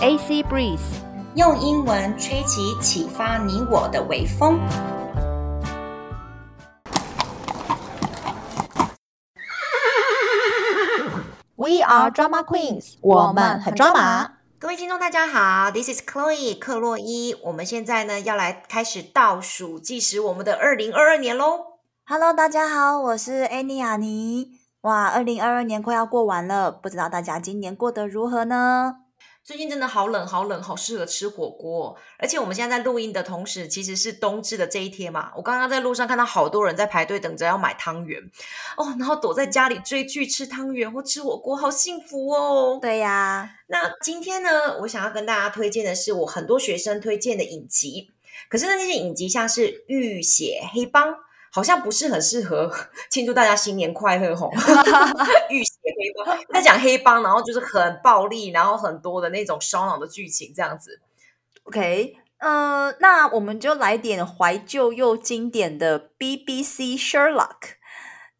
AC Breeze，用英文吹起启发你我的微风。We are Drama Queens，我们很抓马。各位听众，大家好，This is Chloe 克洛伊。我们现在呢要来开始倒数计时我们的二零二二年喽。Hello，大家好，我是 Annie 亚妮。哇，二零二二年快要过完了，不知道大家今年过得如何呢？最近真的好冷，好冷，好适合吃火锅。而且我们现在在录音的同时，其实是冬至的这一天嘛。我刚刚在路上看到好多人在排队等着要买汤圆哦，然后躲在家里追剧、吃汤圆或吃火锅，好幸福哦。对呀，那今天呢，我想要跟大家推荐的是我很多学生推荐的影集。可是呢，那些影集像是《浴血黑帮》。好像不是很适合庆祝大家新年快乐吼，浴血帮在讲黑帮，然后就是很暴力，然后很多的那种烧脑的剧情这样子。OK，呃，那我们就来点怀旧又经典的 BBC Sherlock。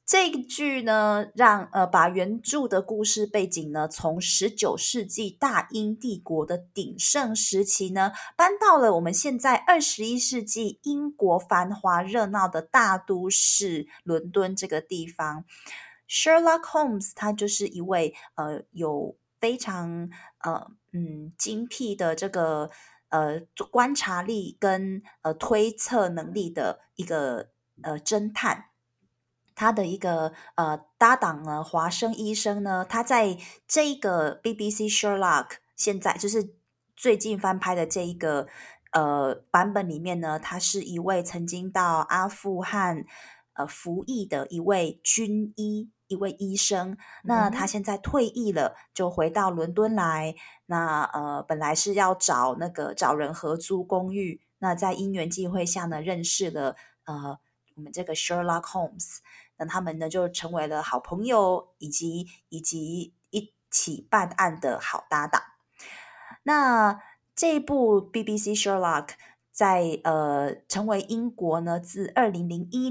这个剧呢，让呃把原著的故事背景呢，从十九世纪大英帝国的鼎盛时期呢，搬到了我们现在二十一世纪英国繁华热闹的大都市伦敦这个地方。Sherlock Holmes 他就是一位呃有非常呃嗯精辟的这个呃观察力跟呃推测能力的一个呃侦探。他的一个呃搭档呢，华生医生呢，他在这个 BBC Sherlock 现在就是最近翻拍的这一个呃版本里面呢，他是一位曾经到阿富汗呃服役的一位军医，一位医生。那他现在退役了，就回到伦敦来。那呃本来是要找那个找人合租公寓，那在因缘际会下呢，认识了呃我们这个 Sherlock Holmes。那他们呢，就成为了好朋友，以及以及一起办案的好搭档。那这部 BBC Sherlock 在呃成为英国呢自二零零一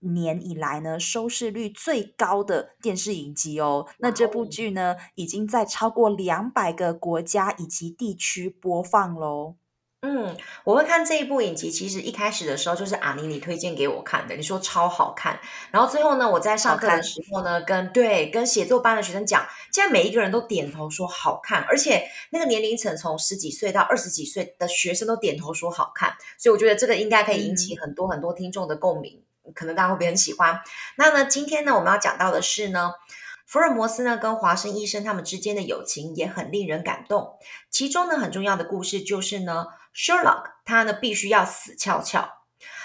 年以来呢收视率最高的电视影集哦。那这部剧呢已经在超过两百个国家以及地区播放喽。嗯，我会看这一部影集。其实一开始的时候就是阿妮你推荐给我看的，你说超好看。然后最后呢，我在上课的时候呢，跟对跟写作班的学生讲，现在每一个人都点头说好看，而且那个年龄层从十几岁到二十几岁的学生都点头说好看。所以我觉得这个应该可以引起很多很多听众的共鸣，嗯、可能大家会不会很喜欢？那呢，今天呢，我们要讲到的是呢。福尔摩斯呢，跟华生医生他们之间的友情也很令人感动。其中呢，很重要的故事就是呢，Sherlock 他呢必须要死翘翘，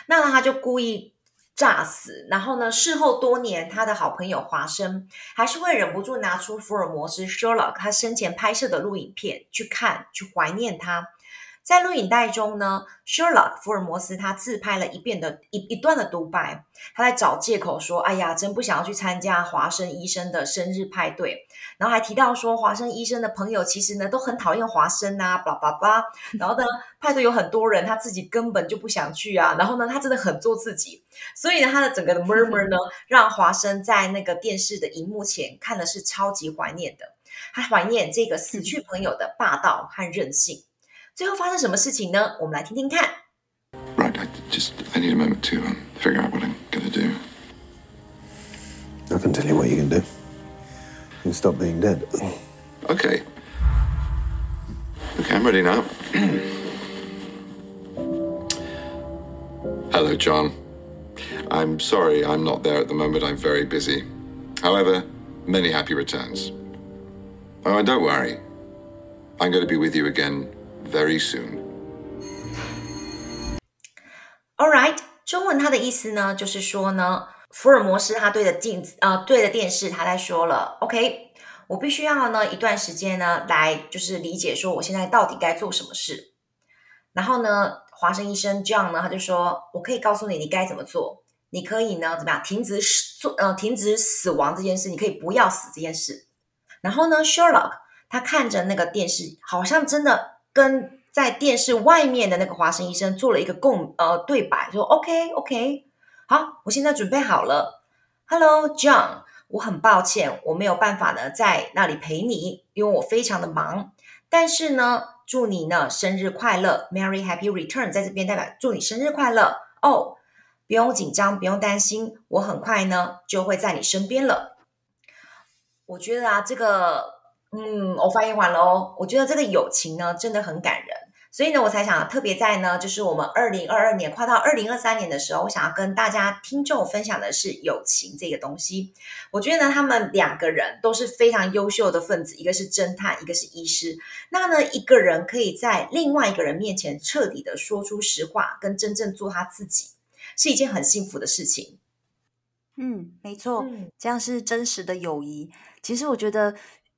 那他就故意诈死。然后呢，事后多年，他的好朋友华生还是会忍不住拿出福尔摩斯 Sherlock 他生前拍摄的录影片去看，去怀念他。在录影带中呢，Sherlock 福尔摩斯他自拍了一遍的一一段的独白，他在找借口说：“哎呀，真不想要去参加华生医生的生日派对。”然后还提到说，华生医生的朋友其实呢都很讨厌华生啊，巴拉巴拉。然后呢，派对有很多人，他自己根本就不想去啊。然后呢，他真的很做自己，所以呢，他的整个的 murmur 呢，让华生在那个电视的荧幕前看的是超级怀念的，他怀念这个死去朋友的霸道和任性。最后发生什么事情呢？我们来听听看。Right, I just I need a moment to figure out what I'm gonna do. I can tell you what you can do. You can stop being dead. Okay. Okay, I'm ready now. Hello, John. I'm sorry I'm not there at the moment. I'm very busy. However, many happy returns. Oh, and don't worry. I'm going to be with you again Very soon. All right，中文它的意思呢，就是说呢，福尔摩斯他对着镜子，呃，对着电视，他在说了，OK，我必须要呢一段时间呢，来就是理解说我现在到底该做什么事。然后呢，华生医生 John 呢，他就说，我可以告诉你，你该怎么做，你可以呢怎么样，停止死，呃，停止死亡这件事，你可以不要死这件事。然后呢，Sherlock 他看着那个电视，好像真的。跟在电视外面的那个华生医生做了一个共呃对白，说 OK OK，好，我现在准备好了。Hello John，我很抱歉，我没有办法呢在那里陪你，因为我非常的忙。但是呢，祝你呢生日快乐，Merry Happy Return，在这边代表祝你生日快乐哦。不用紧张，不用担心，我很快呢就会在你身边了。我觉得啊，这个，嗯，我翻译完了哦。我觉得这个友情呢真的很感人，所以呢，我才想特别在呢，就是我们二零二二年跨到二零二三年的时候，我想要跟大家听众分享的是友情这个东西。我觉得呢，他们两个人都是非常优秀的分子，一个是侦探，一个是医师。那呢，一个人可以在另外一个人面前彻底的说出实话，跟真正做他自己。是一件很幸福的事情。嗯，没错，嗯，这样是真实的友谊。其实我觉得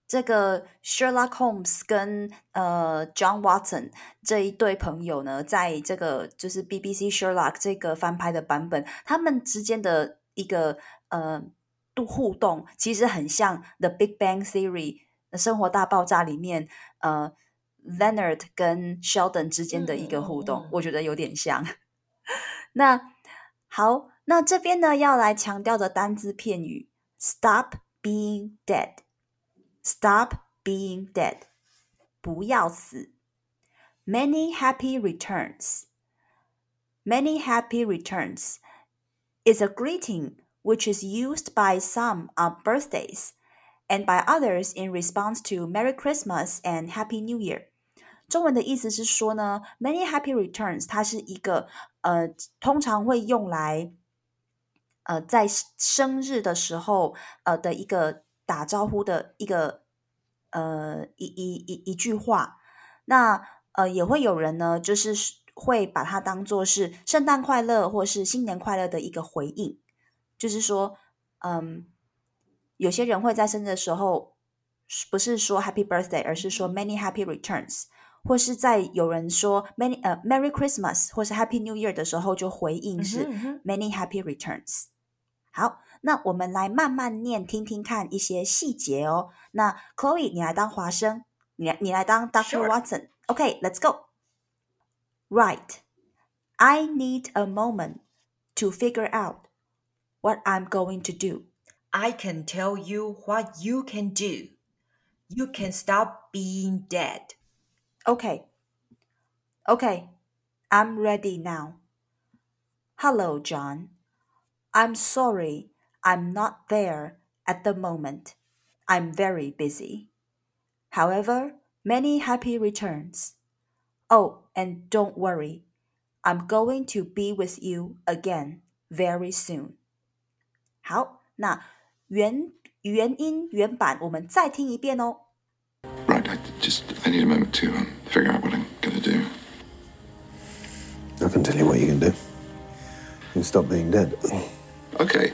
这个 Sherlock Holmes 跟呃 John Watson 这一对朋友呢，在这个就是 BBC Sherlock 这个翻拍的版本，他们之间的一个呃度互动，其实很像 The Big Bang Theory 生活大爆炸里面呃 Leonard 跟 Sheldon 之间的一个互动，嗯，我觉得有点像。那好，那这边呢要来强调的单字片语，stop being dead，stop being dead，不要死。Many happy returns，many happy returns is a greeting which is used by some on birthdays and by others in response to Merry Christmas and Happy New Year。中文的意思是说呢，many happy returns，它是一个呃，通常会用来呃在生日的时候呃的一个 打招呼的一个呃一一一一句话。那呃也会有人呢，就是会把它当做是圣诞快乐或是新年快乐的一个回应，就是说，嗯，有些人会在生日的时候不是说 Happy Birthday，而是说 Many Happy Returns。或是在有人说 many 呃、uh, Merry Christmas 或是 Happy New Year 的时候，就回应是 Many Happy Returns。好，那我们来慢慢念，听听看一些细节哦。那 Chloe，你来当华生，你来你来当 Dr. Watson。OK，let's go。Right. I need a moment to figure out what I'm going to do. I can tell you what you can do. You can stop being dead. Okay. Okay. I'm ready now. Hello, John. I'm sorry I'm not there at the moment. I'm very busy. However, many happy returns. Oh, and don't worry. I'm going to be with you again very soon. 好，那原原音原版我们再听一遍哦。Right, I just I need a moment to um, figure out what I'm gonna do. I can tell you what you can do. You can stop being dead. Okay.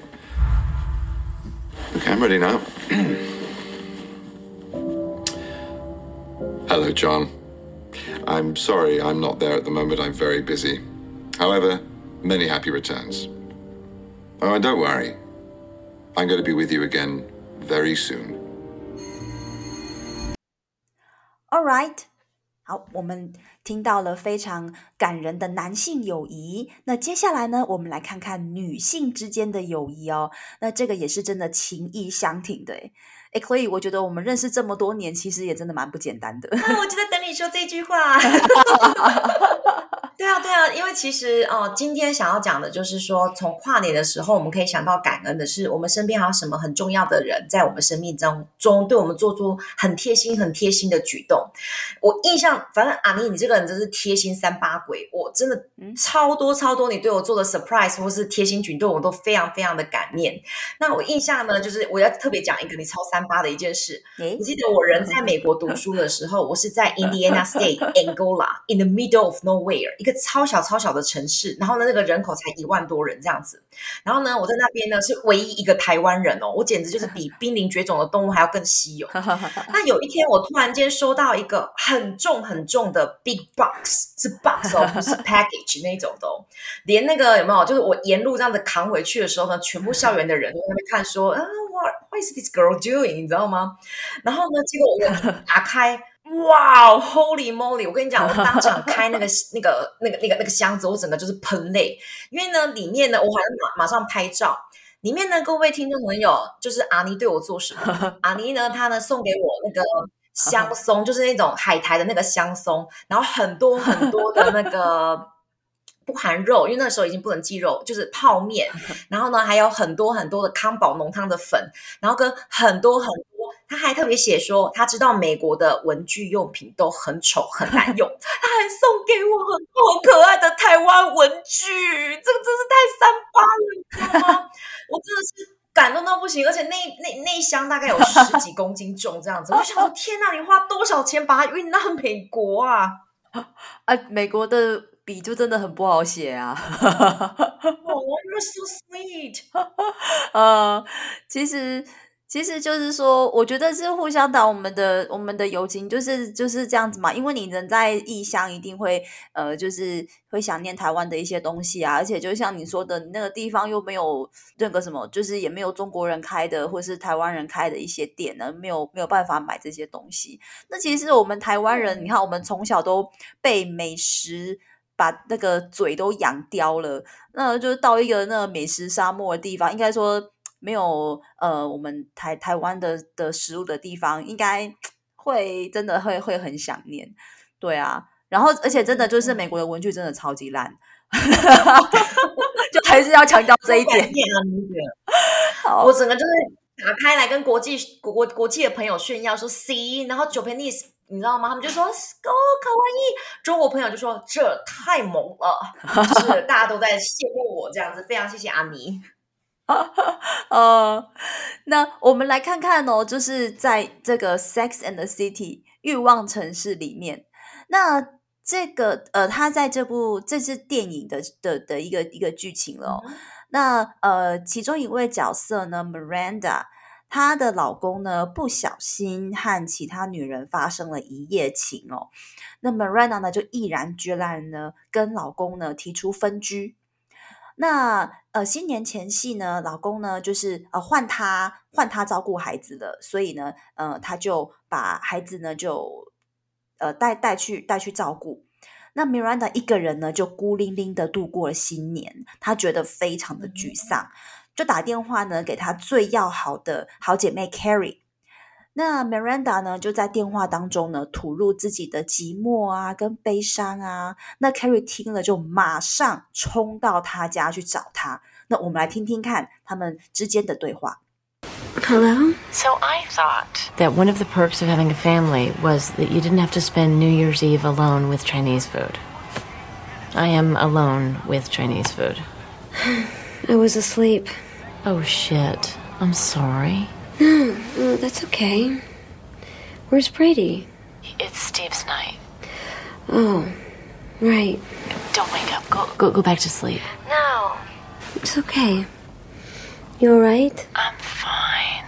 Okay, I'm ready now. Hello, John. I'm sorry I'm not there at the moment. I'm very busy. However, many happy returns. Oh, and don't worry. I'm going to be with you again very soon. All right. 好，我们听到了非常感人的男性友谊。那接下来呢，我们来看看女性之间的友谊哦。那这个也是真的情意相挺的诶。所以我觉得我们认识这么多年，其实也真的蛮不简单的。啊，我就在等你说这句话。对啊，对啊，因为其实哦，今天想要讲的就是说，从跨年的时候，我们可以想到感恩的是，我们身边还有什么很重要的人，在我们生命当中对我们做出很贴心、很贴心的举动。我印象，反正阿妮，你这个人真是贴心三八鬼，我真的超多超多，你对我做的 surprise 或是贴心举动，我都非常非常的感念。那我印象呢，就是我要特别讲一个你超三八的一件事。我记得我人在美国读书的时候，我是在 Indiana State Angola，in the middle of nowhere，一个。超小超小的城市，然后呢，那个人口才一万多人这样子。然后呢，我在那边呢是唯一一个台湾人哦，我简直就是比 濒临绝种的动物还要更稀有。那有一天，我突然间收到一个很重很重的 big box，是 box 哦，不是 package 那种的哦。连那个有没有？就是我沿路这样子扛回去的时候呢，全部校园的人都在那边看说，啊，what what is this girl doing？你知道吗？然后呢，结果我打开。哇、wow，Holy moly！我跟你讲，我当场开那个、那个、那个、那个、那个箱子，我整个就是喷泪，因为呢，里面呢，我还马马上拍照。里面呢，各位听众朋友，就是阿妮对我做什么？阿妮呢，她呢送给我那个香松，就是那种海苔的那个香松，然后很多很多的那个。不含肉，因为那时候已经不能忌肉，就是泡面。然后呢，还有很多很多的康宝浓汤的粉，然后跟很多很多，他还特别写说，他知道美国的文具用品都很丑很难用，他还送给我很多可爱的台湾文具，这个真是太三八了，你知道吗？我真的是感动到不行，而且那那那一箱大概有十几公斤重，这样子，我想说，天哪，你花多少钱把它运到美国啊？啊，美国的。笔就真的很不好写啊！哦、oh,，You're so sweet。呃，其实其实就是说，我觉得是互相打我们的我们的友情，就是就是这样子嘛。因为你人在异乡，一定会呃，就是会想念台湾的一些东西啊。而且就像你说的，那个地方又没有那个什么，就是也没有中国人开的，或是台湾人开的一些店呢，没有没有办法买这些东西。那其实我们台湾人，你看，我们从小都被美食。把那个嘴都养刁了，那就是到一个那个美食沙漠的地方，应该说没有呃，我们台台湾的的食物的地方，应该会真的会会很想念，对啊。然后而且真的就是美国的文具真的超级烂，就还是要强调这 一点。好，我整个就是打开来跟国际国国国际的朋友炫耀说，See，然后 Japanese。你知道吗？他们就说 “Go 卡哇伊”，中国朋友就说这太猛了，就是大家都在羡慕我这样子。非常谢谢阿尼。呃，那我们来看看哦，就是在这个《Sex and the City》欲望城市里面，那这个呃，他在这部这是电影的的的一个一个剧情了。嗯、那呃，其中一位角色呢，Miranda。她的老公呢，不小心和其他女人发生了一夜情哦。那 Miranda 呢，就毅然决然呢，跟老公呢提出分居。那呃，新年前夕呢，老公呢就是呃换他换他照顾孩子的，所以呢，呃，他就把孩子呢就呃带带去带去照顾。那 Miranda 一个人呢，就孤零零的度过了新年，她觉得非常的沮丧。就打电话呢，给她最要好的好姐妹 Carrie。那 Miranda 呢，就在电话当中呢，吐露自己的寂寞啊，跟悲伤啊。那 Carrie 听了，就马上冲到他家去找他。那我们来听听看他们之间的对话。Hello. So I thought that one of the perks of having a family was that you didn't have to spend New Year's Eve alone with Chinese food. I am alone with Chinese food. I was asleep. Oh shit. I'm sorry. No, no, that's okay. Where's Brady? It's Steve's night. Oh, right. Don't wake up. Go go go back to sleep. No. It's okay. You alright? I'm fine.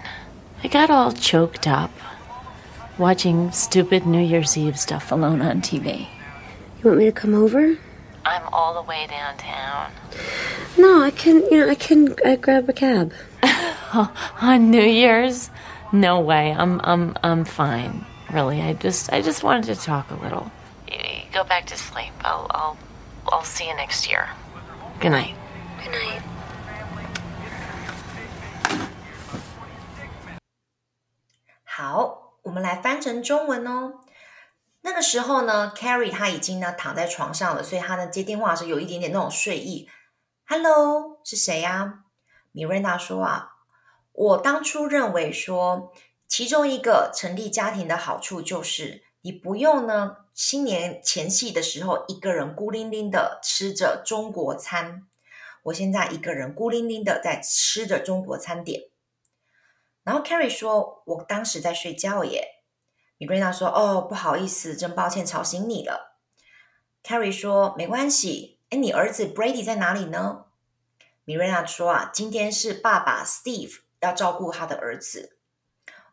I got all choked up watching stupid New Year's Eve stuff alone on TV. You want me to come over? I'm all the way downtown. No, I can, you know, I can I grab a cab. On New Year's? No way. I'm I'm I'm fine. Really. I just I just wanted to talk a little. go back to sleep. I'll I'll I'll see you next year. Good night. Good night. 好，我们来翻成中文哦。那个时候呢，Carrie 她已经呢躺在床上了，所以她呢接电话的时候有一点点那种睡意。Hello，是谁呀？Miranda 说啊， 我当初认为说，其中一个成立家庭的好处就是，你不用呢新年前夕的时候一个人孤零零的吃着中国餐。我现在一个人孤零零的在吃着中国餐点。然后 Carrie 说，我当时在睡觉耶。米瑞娜说：“哦，不好意思，真抱歉吵醒你了。” Carrie 说：“没关系。”哎，你儿子 Brady 在哪里呢？米瑞娜说：“啊，今天是爸爸 Steve 要照顾他的儿子。”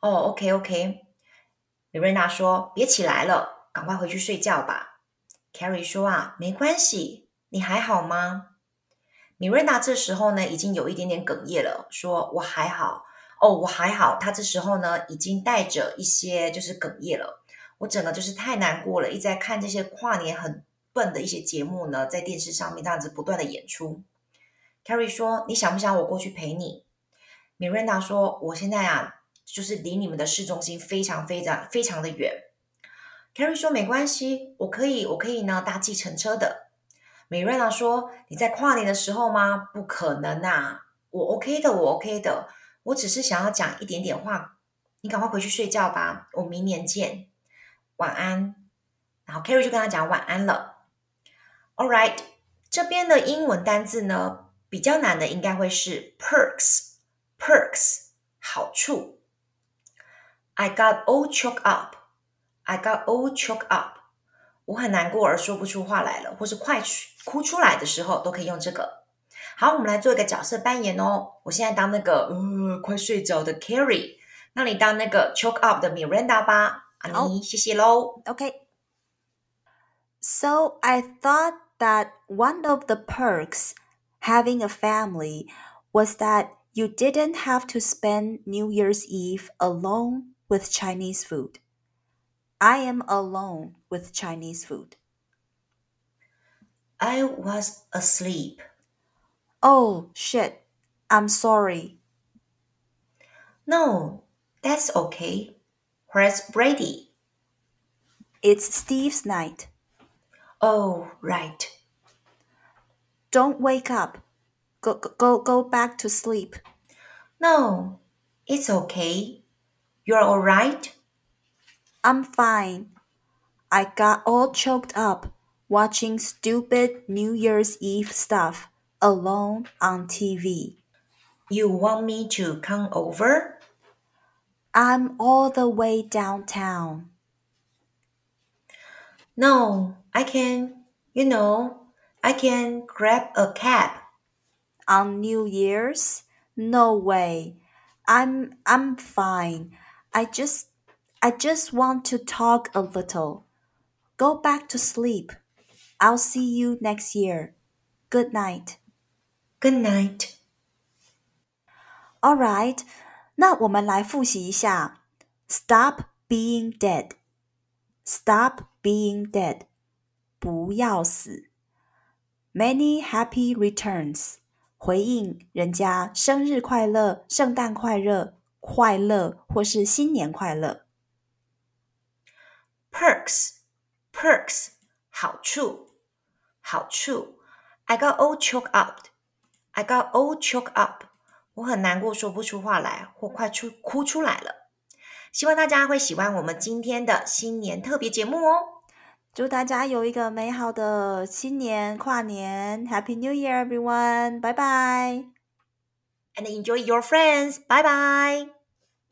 哦，OK OK。米瑞娜说：“别起来了，赶快回去睡觉吧。” Carrie 说：“啊，没关系，你还好吗？”米瑞娜这时候呢，已经有一点点哽咽了，说：“我还好。”哦，我还好。他这时候呢，已经带着一些就是哽咽了。我整个就是太难过了，一直在看这些跨年很笨的一些节目呢，在电视上面这样子不断的演出。Carrie 说：“你想不想我过去陪你？”Miranda 说：“我现在啊，就是离你们的市中心非常非常非常的远。Carrie 说没关系，我可以我可以呢搭计程车的。美瑞娜说你在跨年的时候吗？不可能啊，我 OK 的，我 OK 的，我只是想要讲一点点话。你赶快回去睡觉吧，我明年见，晚安。然后 Carrie 就跟他讲晚安了。All right，这边的英文单字呢，比较难的应该会是 perks perks，perks 好处。I got all choked up，I got all choked up，我很难过而说不出话来了，或是快哭出来的时候都可以用这个。好，我们来做一个角色扮演哦。我现在当那个呃快睡着的 Carrie，那你当那个 choked up 的 Miranda 吧。阿妮，谢谢喽。OK。So I thought that one of the perks having a family was that you didn't have to spend New Year's Eve alone with Chinese food. I am alone with Chinese food. I was asleep. Oh, shit. I'm sorry. No, that's okay. Where's Brady? It's Steve's night. Oh, right. Don't wake up. Go, go, go back to sleep. No, it's okay. You're all right? I'm fine. I got all choked up watching stupid New Year's Eve stuff alone on TV. You want me to come over? I'm all the way downtown. No, I can, you know, I can grab a cab On New Year's? No way. I'm I'm fine. I just I just want to talk a little. Go back to sleep. I'll see you next year. Good night. Good night. All right. 那我们来复习一下。Stop being dead. Stop being dead. 不要死。Many happy returns. 回应人家生日快乐、圣诞快乐、快乐或是新年快乐。Perks, perks，好处，好处。I got all choked up. I got all choked up. 我很难过，说不出话来，或快出哭出来了。希望大家会喜欢我们今天的新年特别节目哦。祝大家有一个美好的新年跨年，Happy New Year, everyone！拜拜，and enjoy your friends，拜拜。